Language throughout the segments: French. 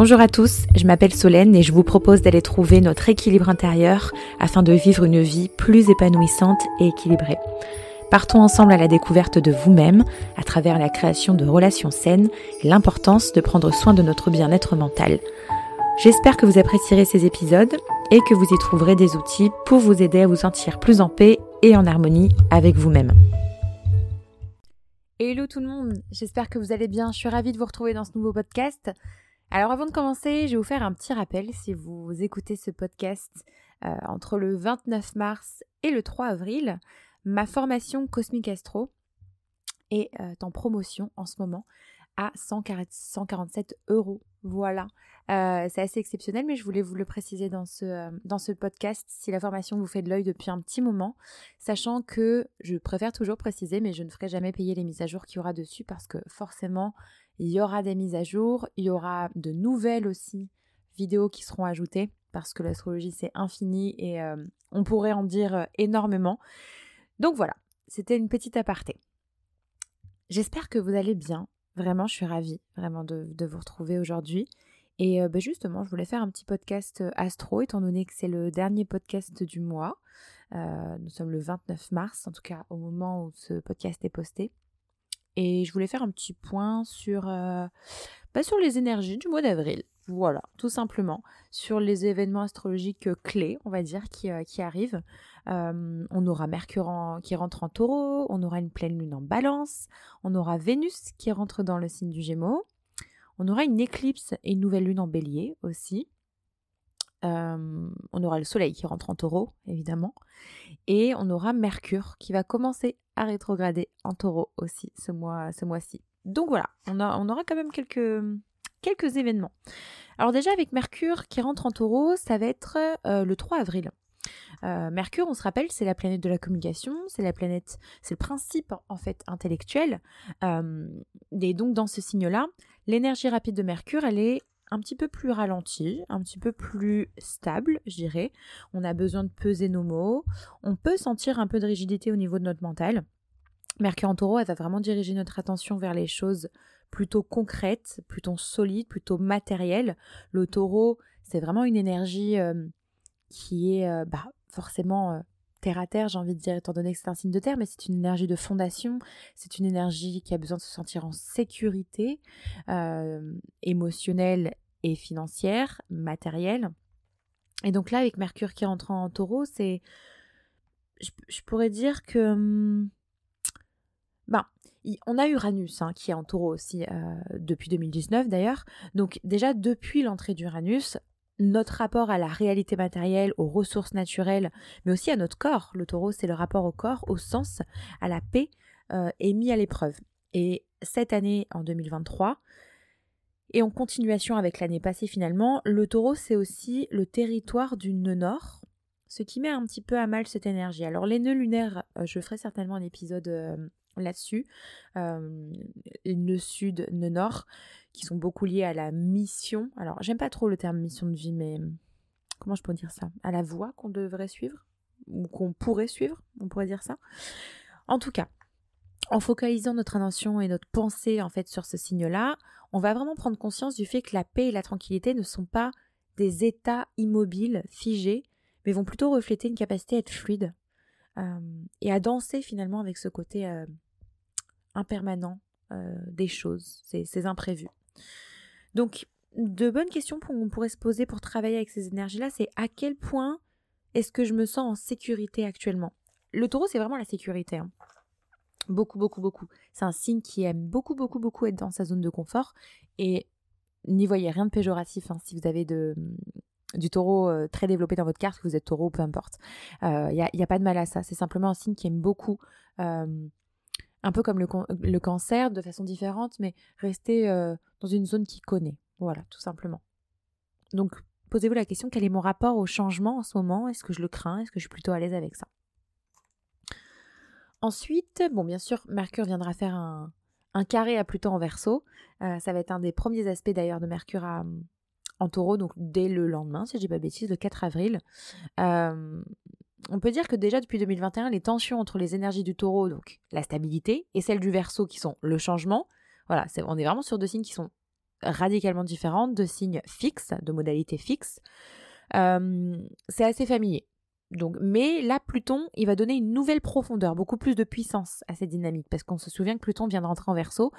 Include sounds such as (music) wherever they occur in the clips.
Bonjour à tous, je m'appelle Solène et je vous propose d'aller trouver notre équilibre intérieur afin de vivre une vie plus épanouissante et équilibrée. Partons ensemble à la découverte de vous-même à travers la création de relations saines et l'importance de prendre soin de notre bien-être mental. J'espère que vous apprécierez ces épisodes et que vous y trouverez des outils pour vous aider à vous sentir plus en paix et en harmonie avec vous-même. Hello tout le monde, j'espère que vous allez bien, je suis ravie de vous retrouver dans ce nouveau podcast. Alors avant de commencer, je vais vous faire un petit rappel si vous écoutez ce podcast euh, entre le 29 mars et le 3 avril. Ma formation Cosmic Astro est euh, en promotion en ce moment à 147 euros. Voilà, euh, c'est assez exceptionnel, mais je voulais vous le préciser dans ce, dans ce podcast si la formation vous fait de l'œil depuis un petit moment, sachant que je préfère toujours préciser, mais je ne ferai jamais payer les mises à jour qu'il y aura dessus parce que forcément, il y aura des mises à jour, il y aura de nouvelles aussi vidéos qui seront ajoutées parce que l'astrologie c'est infini et euh, on pourrait en dire euh, énormément. Donc voilà, c'était une petite aparté. J'espère que vous allez bien. Vraiment, je suis ravie vraiment de, vous retrouver aujourd'hui. Et euh, bah, justement, je voulais faire un petit podcast astro, étant donné que c'est le dernier podcast du mois. nous sommes le 29 mars, en tout cas au moment où ce podcast est posté. Et je voulais faire un petit point sur, euh, bah, sur les énergies du mois d'avril. Voilà, tout simplement. Sur les événements astrologiques clés, on va dire, qui, euh, arrivent. Euh, on aura Mercure qui rentre en taureau, on aura une pleine lune en balance, on aura Vénus qui rentre dans le signe du Gémeaux, on aura une éclipse et une nouvelle lune en bélier aussi. On aura le soleil qui rentre en taureau, évidemment. Et on aura Mercure qui va commencer à rétrograder en taureau aussi ce mois ce mois-ci. Donc voilà, on, aura quand même quelques, événements. Alors déjà avec Mercure qui rentre en taureau, ça va être euh, le 3 avril. Euh, Mercure, on se rappelle, c'est la planète de la communication, c'est la planète, c'est le principe en fait intellectuel. Et donc dans ce signe-là, l'énergie rapide de Mercure, elle est un petit peu plus ralenti, un petit peu plus stable, je dirais. On a besoin de peser nos mots. On peut sentir un peu de rigidité au niveau de notre mental. Mercure en taureau, elle va vraiment diriger notre attention vers les choses plutôt concrètes, plutôt solides, plutôt matérielles. Le taureau, c'est vraiment une énergie euh, qui est euh, bah, forcément euh, terre à terre, j'ai envie de dire, étant donné que c'est un signe de terre, mais c'est une énergie de fondation, c'est une énergie qui a besoin de se sentir en sécurité euh, émotionnelle et financière, matérielle. Et donc là, avec Mercure qui rentre en taureau, c'est. Je, pourrais dire que. Hum, ben, on a Uranus hein, qui est en taureau aussi euh, depuis 2019 d'ailleurs. Donc déjà depuis l'entrée d'Uranus, notre rapport à la réalité matérielle, aux ressources naturelles, mais aussi à notre corps. Le taureau, c'est le rapport au corps, au sens, à la paix, euh, est mis à l'épreuve. Et cette année, en 2023, et en continuation avec l'année passée finalement, le taureau, c'est aussi le territoire du nœud nord, ce qui met un petit peu à mal cette énergie. Alors les nœuds lunaires, euh, je ferai certainement un épisode euh, là-dessus. Euh, sud, nœud nord, qui sont beaucoup liés à la mission. Alors, j'aime pas trop le terme mission de vie, mais comment je peux dire ça? À la voie qu'on devrait suivre? Ou qu'on pourrait suivre, on pourrait dire ça? En tout cas, en focalisant notre attention et notre pensée en fait sur ce signe-là, on va vraiment prendre conscience du fait que la paix et la tranquillité ne sont pas des états immobiles, figés, mais vont plutôt refléter une capacité à être fluide et à danser finalement avec ce côté euh, impermanent euh, des choses, ces, imprévus. Donc, de bonnes questions qu'on pourrait se poser pour travailler avec ces énergies-là, c'est à quel point est-ce que je me sens en sécurité actuellement? Le taureau, c'est vraiment la sécurité. Hein. Beaucoup, beaucoup, beaucoup. C'est un signe qui aime beaucoup, beaucoup, beaucoup être dans sa zone de confort. Et n'y voyez rien de péjoratif hein, si vous avez du taureau euh, très développé dans votre carte, que vous êtes taureau, peu importe. Il euh, n'y a, pas de mal à ça. C'est simplement un signe qui aime beaucoup un peu comme le, cancer, de façon différente, mais rester euh, dans une zone qui connaît. Voilà, tout simplement. Donc, posez-vous la question, quel est mon rapport au changement en ce moment? Est-ce que je le crains? Est-ce que je suis plutôt à l'aise avec ça? Ensuite, bon, bien sûr, Mercure viendra faire un, carré à Pluton en verso. Euh, ça va être un des premiers aspects d'ailleurs de Mercure en taureau, donc dès le lendemain, si je dis pas bêtise, le 4 avril. Euh, on peut dire que déjà depuis 2021, les tensions entre les énergies du taureau, donc la stabilité, et celles du verso qui sont le changement, voilà, on est vraiment sur deux signes qui sont radicalement différentes, de signes fixes, de modalités fixes. c'est assez familier. Donc, mais là, Pluton, il va donner une nouvelle profondeur, beaucoup plus de puissance à cette dynamique, parce qu'on se souvient que Pluton vient de rentrer en Verseau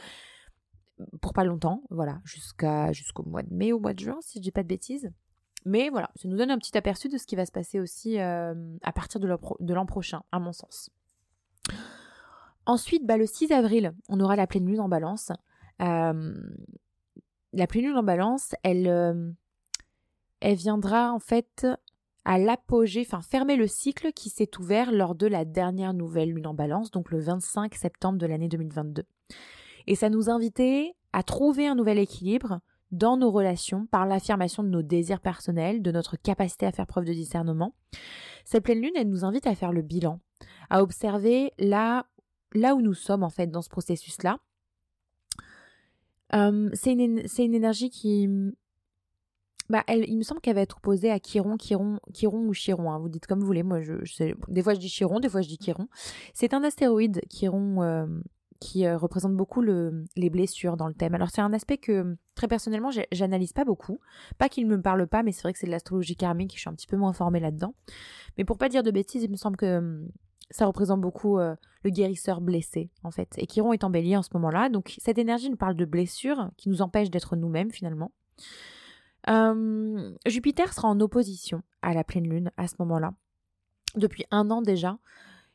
pour pas longtemps, voilà, jusqu'au mois de mai ou mois de juin, si je dis pas de bêtises. Mais voilà, ça nous donne un petit aperçu de ce qui va se passer aussi à partir de l'an prochain, à mon sens. Ensuite, bah, le 6 avril, on aura la pleine lune en balance. la pleine lune en balance, elle, elle viendra en fait à l'apogée, enfin fermer le cycle qui s'est ouvert lors de la dernière nouvelle lune en balance, donc le 25 septembre de l'année 2022. Et ça nous invitait à trouver un nouvel équilibre dans nos relations par l'affirmation de nos désirs personnels, de notre capacité à faire preuve de discernement. Cette pleine lune, elle nous invite à faire le bilan, à observer là, là où nous sommes en fait dans ce processus-là. Euh, c'est une, une, énergie qui, bah, il me semble qu'elle va être opposée à Chiron, Chiron, Chiron ou Chiron. Hein. Vous dites comme vous voulez. Moi, je, des fois je dis Chiron, des fois je dis Chiron. C'est un astéroïde, Chiron, euh, qui euh, représente beaucoup le, les blessures dans le thème. Alors c'est un aspect que très personnellement j'analyse pas beaucoup. Pas qu'il ne me parle pas, mais c'est vrai que c'est de l'astrologie karmique. Je suis un petit peu moins formée là-dedans. Mais pour pas dire de bêtises, il me semble que hum, ça représente beaucoup euh, le guérisseur blessé en fait. Et Chiron est en bélier en ce moment-là. Donc cette énergie nous parle de blessures qui nous empêchent d'être nous-mêmes finalement. Jupiter sera en opposition à la pleine lune à ce moment-là. Depuis un an déjà,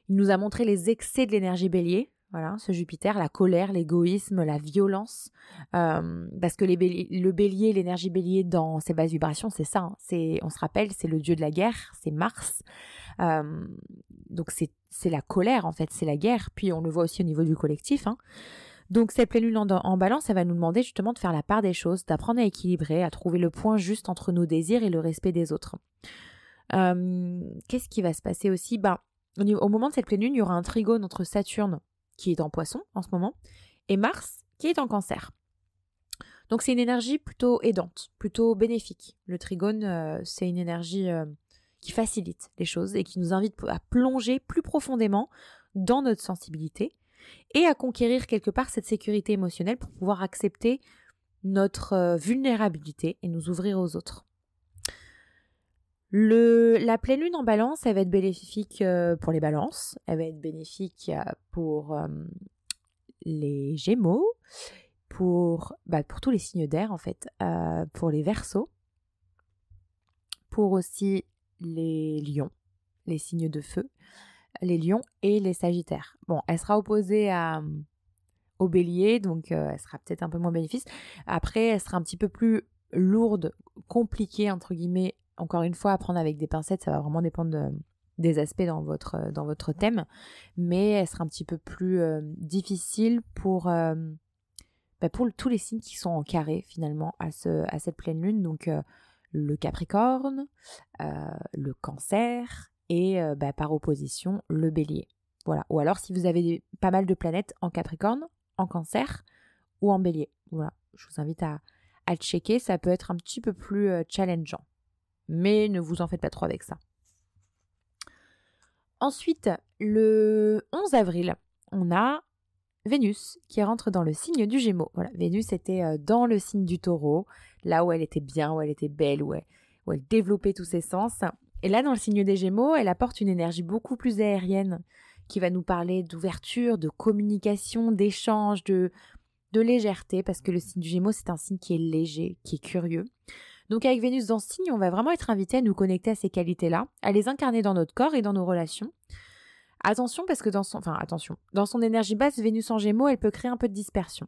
il nous a montré les excès de l'énergie bélier. Voilà, ce Jupiter, la colère, l'égoïsme, la violence. parce que le bélier, l'énergie bélier dans ses bases vibrations, c'est ça. Hein. c'est, on se rappelle, c'est le dieu de la guerre, c'est Mars. donc c'est, la colère en fait, c'est la guerre. Puis on le voit aussi au niveau du collectif. Hein. Donc cette pleine lune en, balance, elle va nous demander justement de faire la part des choses, d'apprendre à équilibrer, à trouver le point juste entre nos désirs et le respect des autres. Qu'est-ce qui va se passer aussi? Ben, au, moment de cette pleine lune, il y aura un trigone entre Saturne, qui est en poisson en ce moment, et Mars, qui est en cancer. Donc c'est une énergie plutôt aidante, plutôt bénéfique. Le trigone, euh, c'est une énergie euh, qui facilite les choses et qui nous invite à plonger plus profondément dans notre sensibilité et à conquérir quelque part cette sécurité émotionnelle pour pouvoir accepter notre euh, vulnérabilité et nous ouvrir aux autres. La pleine lune en balance, elle va être bénéfique euh, pour les balances, elle va être bénéfique euh, pour les gémeaux, pour, bah, pour tous les signes d'air en fait, pour les versos, pour aussi les lions, les signes de feu, les lions et les sagittaires. Bon, elle sera opposée au bélier, donc euh, elle sera peut-être un peu moins bénéfice. Après, elle sera un petit peu plus lourde, compliquée, entre guillemets. Encore une fois, à prendre avec des pincettes, ça va vraiment dépendre des aspects dans votre, dans votre thème. Mais elle sera un petit peu plus euh, difficile pour, euh, bah, pour tous les signes qui sont en carré, finalement, à, ce, à cette pleine lune. Donc, le Capricorne, le Cancer, et euh, bah, par opposition le bélier. Voilà. Ou alors si vous avez pas mal de planètes en Capricorne, en Cancer ou en bélier. Voilà. Je vous invite à, à checker, ça peut être un petit peu plus euh, challengeant. Mais ne vous en faites pas trop avec ça. Ensuite, le 11 avril, on a Vénus qui rentre dans le signe du Gémeaux. Voilà, Vénus était euh, dans le signe du Taureau, là où elle était bien, où elle était belle, où elle développait tous ses sens. Et là, dans le signe des Gémeaux, elle apporte une énergie beaucoup plus aérienne qui va nous parler d'ouverture, de communication, d'échange, de, de légèreté, parce que le signe du Gémeaux, c'est un signe qui est léger, qui est curieux. Donc avec Vénus dans signe, on va vraiment être invité à nous connecter à ces qualités-là, à les incarner dans notre corps et dans nos relations. Attention parce que dans son enfin dans son énergie basse, Vénus en Gémeaux, elle peut créer un peu de dispersion.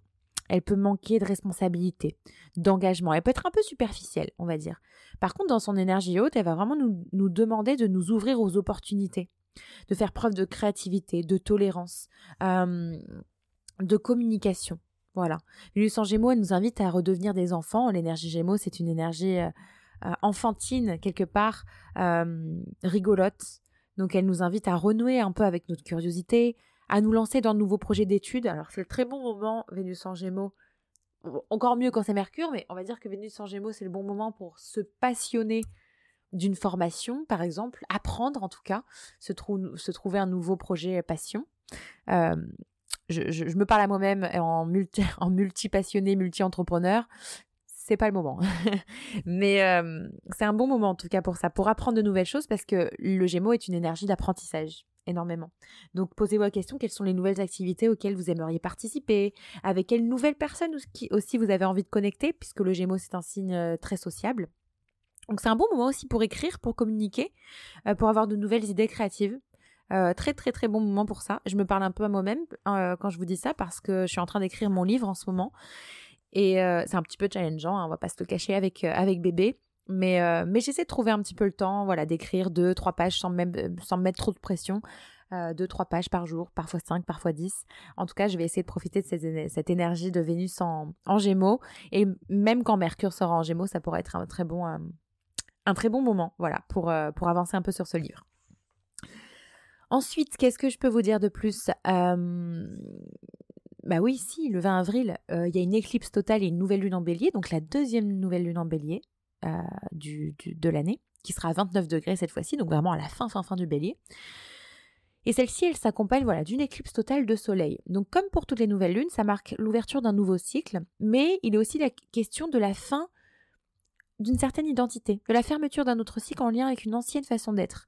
Elle peut manquer de responsabilité, d'engagement. Elle peut être un peu superficielle, on va dire. Par contre, dans son énergie haute, elle va vraiment nous, demander de nous ouvrir aux opportunités, de faire preuve de créativité, de tolérance, euh, de communication. Voilà. Vénus en Gémeaux, elle nous invite à redevenir des enfants. L'énergie Gémeaux, c'est une énergie euh, euh, enfantine, quelque part, rigolote. Donc, elle nous invite à renouer un peu avec notre curiosité, à nous lancer dans de nouveaux projets d'études. Alors c'est le très bon moment, Vénus en Gémeaux. Encore mieux quand c'est Mercure, mais on va dire que Vénus en Gémeaux, c'est le bon moment pour se passionner d'une formation, par exemple, apprendre en tout cas, se trouver un nouveau projet passion. Je, me parle à moi-même en multi, (laughs) en multi-passionné, multi-entrepreneur. c'est pas le moment. (laughs) Mais euh, c'est un bon moment en tout cas pour ça, pour apprendre de nouvelles choses parce que le Gémeaux est une énergie d'apprentissage énormément. Donc posez-vous la question quelles sont les nouvelles activités auxquelles vous aimeriez participer, avec quelles nouvelles personnes aussi vous avez envie de connecter? Puisque le Gémeaux c'est un signe euh, très sociable. Donc c'est un bon moment aussi pour écrire, pour communiquer, euh, pour avoir de nouvelles idées créatives. Très très très bon moment pour ça. Je me parle un peu à moi-même quand je vous dis ça parce que je suis en train d'écrire mon livre en ce moment et euh, c'est un petit peu challengeant, hein, on va pas se le cacher avec, euh, avec bébé. Mais, euh, mais j'essaie de trouver un petit peu le temps, voilà, d'écrire deux, trois pages sans, même, sans mettre trop de pression. deux, trois pages par jour, parfois cinq, parfois dix. En tout cas, je vais essayer de profiter de cette, énergie de Vénus en, en, Gémeaux. Et même quand Mercure sera en Gémeaux, ça pourrait être un très bon, un très bon moment, voilà, pour, pour avancer un peu sur ce livre. Ensuite, qu'est-ce que je peux vous dire de plus? Bah oui, si, le 20 avril, euh, il y a une éclipse totale et une nouvelle lune en bélier, donc la deuxième nouvelle lune en bélier euh, de l'année, qui sera à 29 degrés cette fois-ci, donc vraiment à la fin, fin, fin du bélier. Et celle-ci, elle s'accompagne voilà, d'une éclipse totale de soleil. Donc comme pour toutes les nouvelles lunes, ça marque l'ouverture d'un nouveau cycle, mais il est aussi la question de la fin d'une certaine identité, de la fermeture d'un autre cycle en lien avec une ancienne façon d'être.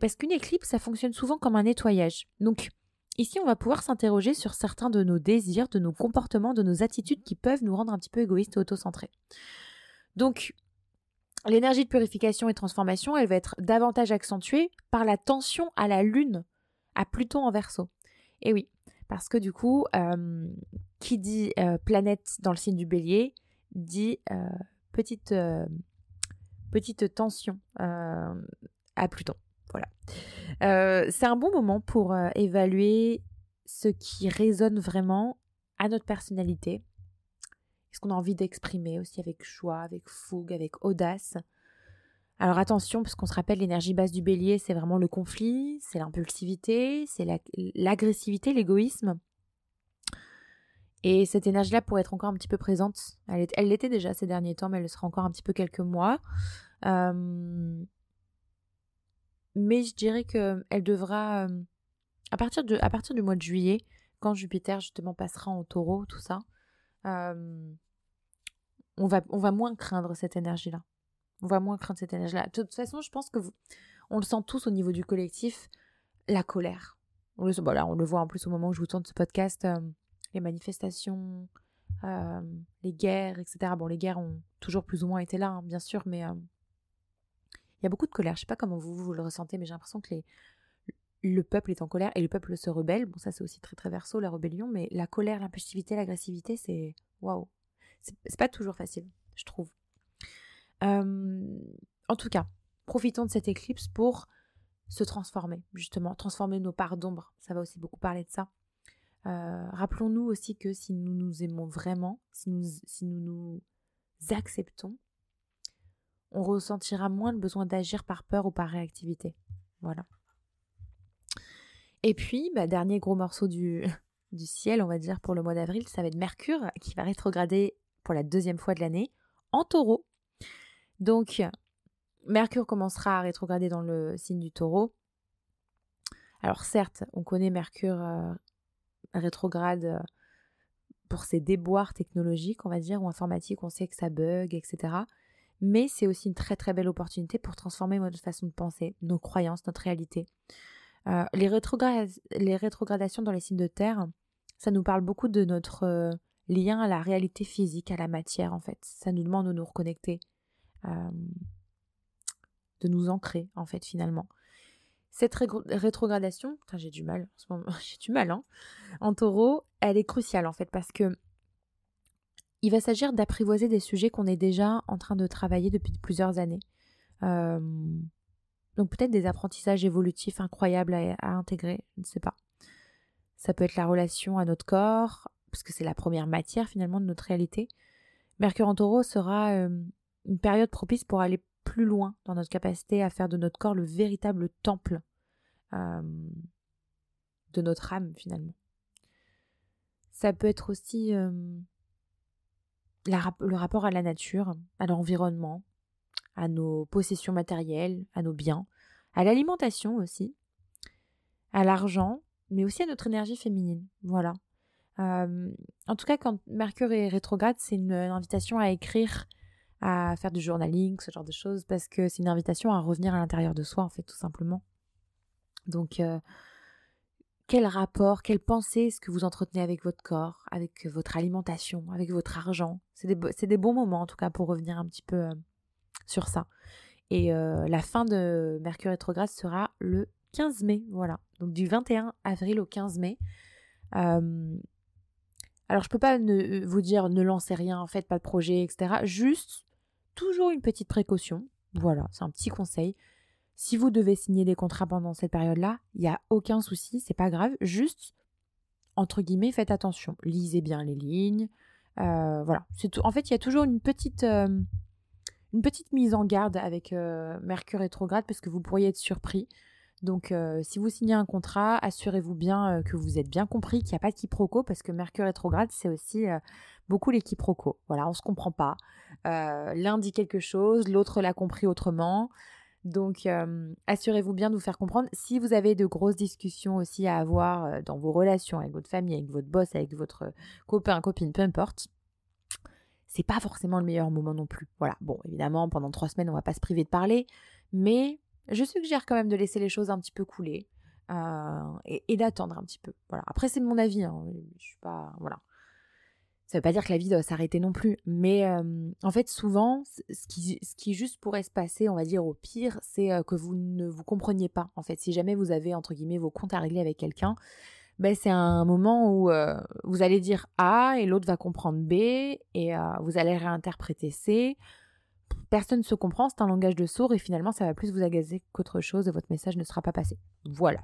Parce qu'une éclipse, ça fonctionne souvent comme un nettoyage. Donc Ici, on va pouvoir s'interroger sur certains de nos désirs, de nos comportements, de nos attitudes qui peuvent nous rendre un petit peu égoïstes et autocentrés. Donc, l'énergie de purification et transformation, elle va être davantage accentuée par la tension à la Lune, à Pluton en verso. Et oui, parce que du coup, euh, qui dit euh, planète dans le signe du bélier, dit euh, petite, petite tension à Pluton. Voilà. Euh, c'est un bon moment pour euh, évaluer ce qui résonne vraiment à notre personnalité. Ce qu'on a envie d'exprimer aussi avec choix, avec fougue, avec audace? Alors attention, parce qu'on se rappelle, l'énergie basse du bélier, c'est vraiment le conflit, c'est l'impulsivité, c'est l'agressivité, l'égoïsme. Et cette énergie-là pourrait être encore un petit peu présente. Elle l'était déjà ces derniers temps, mais elle le sera encore un petit peu quelques mois. Euh, mais je dirais que elle devra euh, à partir de à partir du mois de juillet quand Jupiter justement passera en Taureau tout ça euh, on va on va moins craindre cette énergie là on va moins craindre cette énergie là de toute façon je pense que vous, on le sent tous au niveau du collectif la colère on le, on le voit en plus au moment où je vous tourne ce podcast les manifestations les guerres etc bon les guerres ont toujours plus ou moins été là hein, bien sûr mais il y a beaucoup de colère. Je sais pas comment vous, vous le ressentez, mais j'ai l'impression que le peuple est en colère et le peuple se rebelle. Bon, ça c'est aussi très très verso, la rébellion, mais la colère, l'impulsivité, l'agressivité, c'est waouh. C'est pas toujours facile, je trouve. en tout cas, profitons de cette éclipse pour se transformer, justement, transformer nos parts d'ombre. Ça va aussi beaucoup parler de ça. Euh, rappelons-nous aussi que si nous nous aimons vraiment, si nous, si nous nous acceptons, on ressentira moins le besoin d'agir par peur ou par réactivité. Voilà. Et puis, bah, dernier gros morceau du, (laughs) du ciel, on va dire, pour le mois d'avril, ça va être Mercure qui va rétrograder pour la deuxième fois de l'année en taureau. Donc, Mercure commencera à rétrograder dans le signe du taureau. Alors certes, on connaît Mercure euh, rétrograde euh, pour ses déboires technologiques, on va dire, ou informatiques, on sait que ça bug, etc mais c'est aussi une très très belle opportunité pour transformer notre façon de penser, nos croyances, notre réalité. Euh, les, les, rétrogradations dans les signes de terre, ça nous parle beaucoup de notre euh, lien à la réalité physique, à la matière en fait. Ça nous demande de nous reconnecter, de nous ancrer en fait finalement. Cette rétrogradation, j'ai du mal en ce moment, (laughs) j'ai du mal hein, en taureau, elle est cruciale en fait parce que il va s'agir d'apprivoiser des sujets qu'on est déjà en train de travailler depuis plusieurs années. Donc peut-être des apprentissages évolutifs incroyables à, intégrer, je ne sais pas. Ça peut être la relation à notre corps, parce que c'est la première matière finalement de notre réalité. Mercure en taureau sera une période propice pour aller plus loin dans notre capacité à faire de notre corps le véritable temple euh, de notre âme finalement. Ça peut être aussi le rapport à la nature, à l'environnement, à nos possessions matérielles, à nos biens, à l'alimentation aussi, à l'argent, mais aussi à notre énergie féminine. Voilà. en tout cas, quand Mercure est rétrograde, c'est une, invitation à écrire, à faire du journaling, ce genre de choses, parce que c'est une invitation à revenir à l'intérieur de soi, en fait, tout simplement. Donc, quel rapport, quelle pensée est-ce que vous entretenez avec votre corps, avec votre alimentation, avec votre argent? C'est des, des, bons moments, en tout cas, pour revenir un petit peu sur ça. Et la fin de Mercure rétrograde sera le 15 mai, voilà. Donc du 21 avril au 15 mai. Alors je peux pas ne, vous dire ne lancez rien, faites pas de projet, etc. Juste toujours une petite précaution. Voilà, c'est un petit conseil. Si vous devez signer des contrats pendant cette période-là, il n'y a aucun souci, c'est pas grave. Juste, entre guillemets, faites attention. Lisez bien les lignes. voilà. Tout. En fait, il y a toujours une petite, une petite mise en garde avec Mercure rétrograde parce que vous pourriez être surpris. Donc, euh, si vous signez un contrat, assurez-vous bien euh, que vous êtes bien compris, qu'il n'y a pas de quiproquo, parce que Mercure rétrograde, c'est aussi euh, beaucoup les quiproquos. Voilà, on ne se comprend pas. L'un dit quelque chose, l'autre l'a compris autrement. Donc, assurez-vous bien de vous faire comprendre. Si vous avez de grosses discussions aussi à avoir dans vos relations avec votre famille, avec votre boss, avec votre copain, copine, peu importe, c'est pas forcément le meilleur moment non plus. Voilà. Bon, évidemment, pendant trois semaines, on va pas se priver de parler, mais je suggère quand même de laisser les choses un petit peu couler euh, et, d'attendre un petit peu. Voilà. Après, c'est mon avis. Hein. Je suis pas. Voilà. Ça veut pas dire que la vie doit s'arrêter non plus. Mais euh, en fait, souvent, ce qui, ce qui juste pourrait se passer, on va dire au pire, c'est euh, que vous ne vous compreniez pas. En fait, si jamais vous avez, entre guillemets, vos comptes à régler avec quelqu'un, ben, c'est un moment où vous allez dire A et l'autre va comprendre B et vous allez réinterpréter C personne ne se comprend, c'est un langage de sourd et finalement ça va plus vous agacer qu'autre chose et votre message ne sera pas passé. Voilà,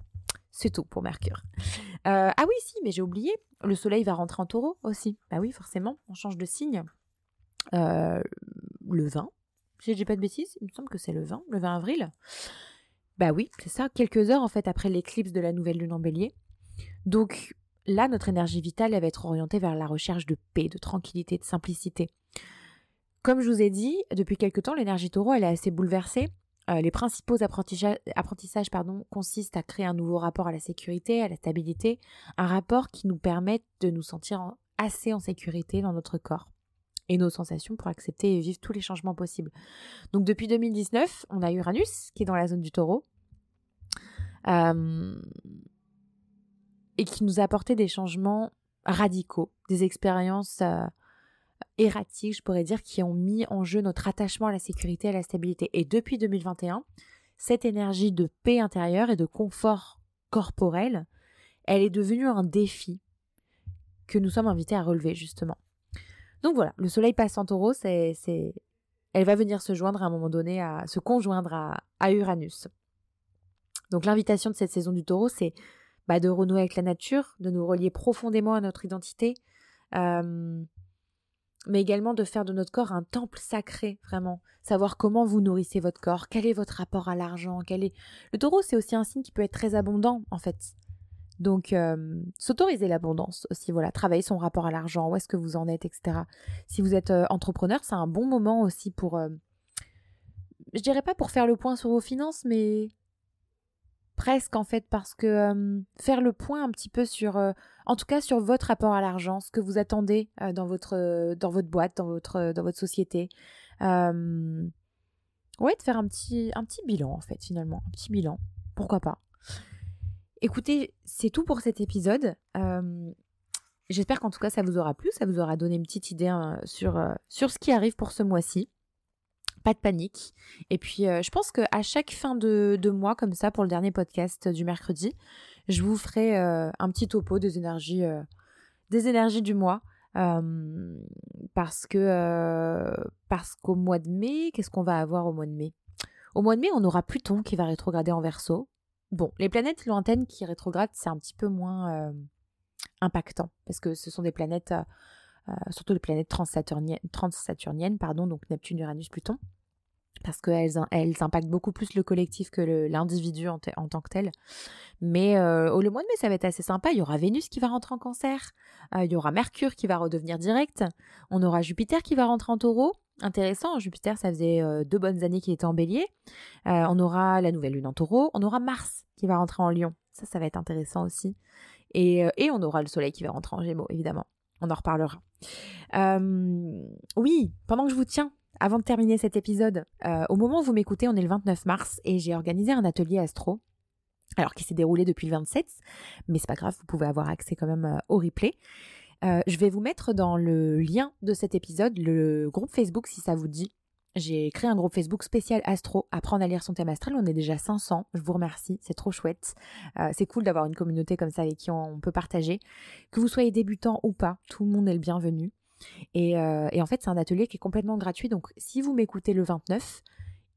c'est tout pour Mercure. Euh, ah oui, si, mais j'ai oublié, le soleil va rentrer en taureau aussi. Bah oui, forcément, on change de signe. Euh, le 20, si je dis pas de bêtises, il me semble que c'est le 20, le 20 avril. Bah oui, c'est ça, quelques heures en fait après l'éclipse de la nouvelle lune en bélier. Donc là, notre énergie vitale, elle va être orientée vers la recherche de paix, de tranquillité, de simplicité. Comme je vous ai dit, depuis quelque temps, l'énergie taureau, elle est assez bouleversée. Euh, les principaux apprentissages, consistent à créer un nouveau rapport à la sécurité, à la stabilité, un rapport qui nous permette de nous sentir assez en sécurité dans notre corps et nos sensations pour accepter et vivre tous les changements possibles. Donc depuis 2019, on a Uranus qui est dans la zone du taureau euh, et qui nous a apporté des changements radicaux, des expériences euh, erratiques, je pourrais dire, qui ont mis en jeu notre attachement à la sécurité à la stabilité. Et depuis 2021, cette énergie de paix intérieure et de confort corporel, elle est devenue un défi que nous sommes invités à relever, justement. Donc voilà, le soleil passe en taureau, c'est, c'est... elle va venir se joindre à un moment donné, à se conjoindre à, Uranus. Donc l'invitation de cette saison du taureau, c'est bah, de renouer avec la nature, de nous relier profondément à notre identité, euh, mais également de faire de notre corps un temple sacré, vraiment. Savoir comment vous nourrissez votre corps, quel est votre rapport à l'argent, quel est... Le taureau, c'est aussi un signe qui peut être très abondant, en fait. Donc, euh, s'autoriser l'abondance aussi, voilà, travailler son rapport à l'argent, où est-ce que vous en êtes, etc. Si vous êtes euh, entrepreneur, c'est un bon moment aussi pour... Euh, je dirais pas pour faire le point sur vos finances, mais presque en fait parce que faire le point un petit peu sur en tout cas sur votre rapport à l'argent ce que vous attendez dans votre boîte dans votre société. Ouais de faire un petit bilan en fait finalement un petit bilan. Pourquoi pas? Écoutez c'est tout pour cet épisode. J'espère qu'en tout cas ça vous aura plu ça vous aura donné une petite idée hein, sur ce qui arrive pour ce mois-ci pas de panique. Et puis, euh, je pense qu'à chaque fin de, mois, comme ça, pour le dernier podcast du mercredi, je vous ferai euh, un petit topo des énergies, euh, du mois. parce que parce qu'au mois de mai, qu'est-ce qu'on va avoir au mois de mai? Au mois de mai, on aura Pluton qui va rétrograder en verso. Bon, les planètes lointaines qui rétrogradent, c'est un petit peu moins impactant parce que ce sont des planètes surtout les planètes transsaturniennes, pardon, donc Neptune, Uranus, Pluton, parce qu'elles elles impactent beaucoup plus le collectif que l'individu en, tant que tel. Mais euh, au le mois de mai, ça va être assez sympa. Il y aura Vénus qui va rentrer en cancer, euh, il y aura Mercure qui va redevenir direct, on aura Jupiter qui va rentrer en taureau. Intéressant, Jupiter, ça faisait deux bonnes années qu'il était en bélier. on aura la nouvelle lune en taureau, on aura Mars qui va rentrer en lion. Ça, ça va être intéressant aussi. Et on aura le soleil qui va rentrer en gémeaux, évidemment. On en reparlera. oui, pendant que je vous tiens, avant de terminer cet épisode, au moment où vous m'écoutez, on est le 29 mars et j'ai organisé un atelier astro alors qui s'est déroulé depuis le 27, mais c'est pas grave, vous pouvez avoir accès quand même euh, au replay. Euh, je vais vous mettre dans le lien de cet épisode le groupe Facebook si ça vous dit. J'ai créé un groupe Facebook spécial Astro, apprendre à lire son thème astral. On est déjà 500. Je vous remercie, c'est trop chouette. Euh, c'est cool d'avoir une communauté comme ça avec qui on, peut partager. Que vous soyez débutant ou pas, tout le monde est le bienvenu. Et, et en fait, c'est un atelier qui est complètement gratuit. Donc, si vous m'écoutez le 29,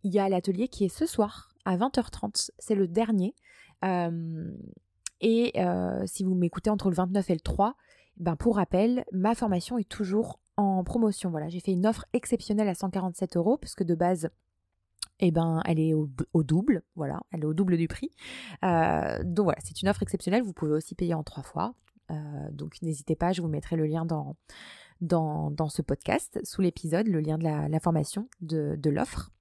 il y a l'atelier qui est ce soir à 20h30. C'est le dernier et si vous m'écoutez entre le 29 et le 3, ben pour rappel, ma formation est toujours en promotion. Voilà, j'ai fait une offre exceptionnelle à 147 euros parce que de base, eh ben, elle est au, double. Voilà, elle est au double du prix. donc voilà, c'est une offre exceptionnelle. Vous pouvez aussi payer en trois fois. donc n'hésitez pas, je vous mettrai le lien dans, ce podcast, sous l'épisode, le lien de la, formation de, de l'offre.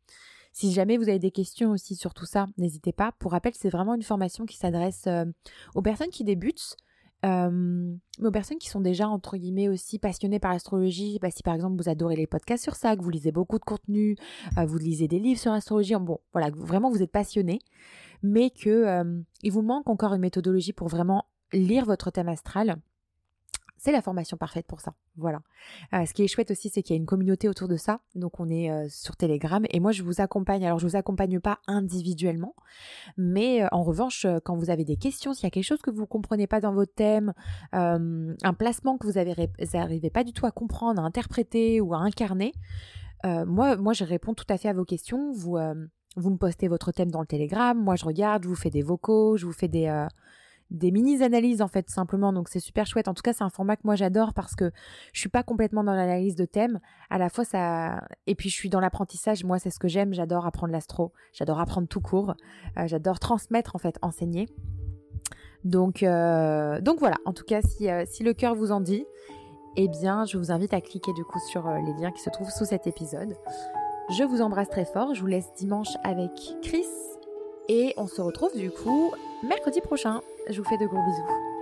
Si jamais vous avez des questions aussi sur tout ça, n'hésitez pas. Pour rappel, c'est vraiment une formation qui s'adresse euh, aux personnes qui débutent, euh, mais aux personnes qui sont déjà, entre guillemets, aussi passionnées par l'astrologie. Bah, si par exemple vous adorez les podcasts sur ça, que vous lisez beaucoup de contenu, euh, vous lisez des livres sur l'astrologie, bon, voilà, vraiment vous êtes passionné, mais que il vous manque encore une méthodologie pour vraiment lire votre thème astral c'est la formation parfaite pour ça. Voilà. Euh, ce qui est chouette aussi, c'est qu'il y a une communauté autour de ça. Donc on est euh, sur Telegram et moi je vous accompagne. Alors je vous accompagne pas individuellement, mais euh, en revanche, quand vous avez des questions, s'il y a quelque chose que vous comprenez pas dans votre thème, un placement que vous n'arrivez pas du tout à comprendre, à interpréter ou à incarner, moi, moi je réponds tout à fait à vos questions. Vous, vous me postez votre thème dans le Telegram, moi je regarde, je vous fais des vocaux, je vous fais des des mini-analyses en fait simplement. Donc c'est super chouette. En tout cas c'est un format que moi j'adore parce que je suis pas complètement dans l'analyse de thèmes à la fois ça et puis je suis dans l'apprentissage. Moi c'est ce que j'aime. J'adore apprendre l'astro. J'adore apprendre tout court. Euh, j'adore transmettre en fait enseigner. Donc euh, donc voilà. En tout cas si, euh, si le cœur vous en dit eh bien je vous invite à cliquer du coup sur les liens qui se trouvent sous cet épisode. Je vous embrasse très fort. Je vous laisse dimanche avec Chris et on se retrouve du coup mercredi prochain. Je vous fais de gros bisous.